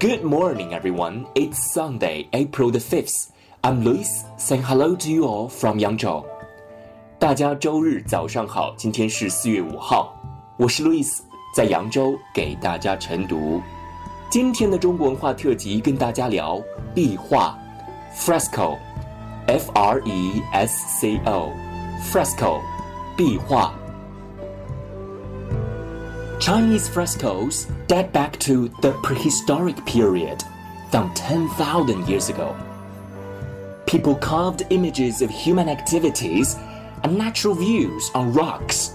Good morning, everyone. It's Sunday, April the 5th. I'm Lewis saying hello to you all from Yangzhou. 大家周日早上好，今天是四月五号，我是 Lewis，在扬州给大家晨读。今天的中国文化特辑跟大家聊壁画 （fresco），f r e s c o，fresco，壁画。Chinese frescoes date back to the prehistoric period, some 10,000 years ago. People carved images of human activities and natural views on rocks.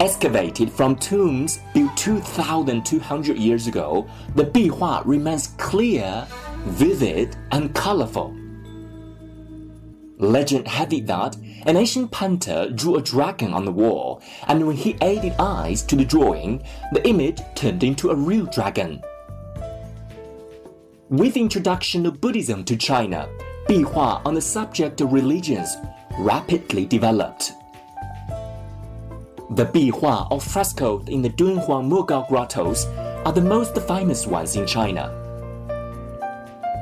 Excavated from tombs built 2,200 years ago, the Bihua remains clear, vivid, and colorful. Legend had it that an ancient painter drew a dragon on the wall, and when he added eyes to the drawing, the image turned into a real dragon. With the introduction of Buddhism to China, Bihua on the subject of religions rapidly developed. The Bihua or frescoes in the Dunhuang Mogao grottos are the most famous ones in China.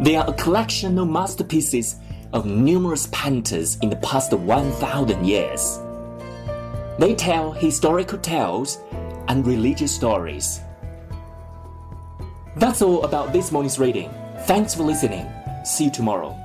They are a collection of masterpieces of numerous painters in the past 1,000 years. They tell historical tales and religious stories. That's all about this morning's reading. Thanks for listening. See you tomorrow.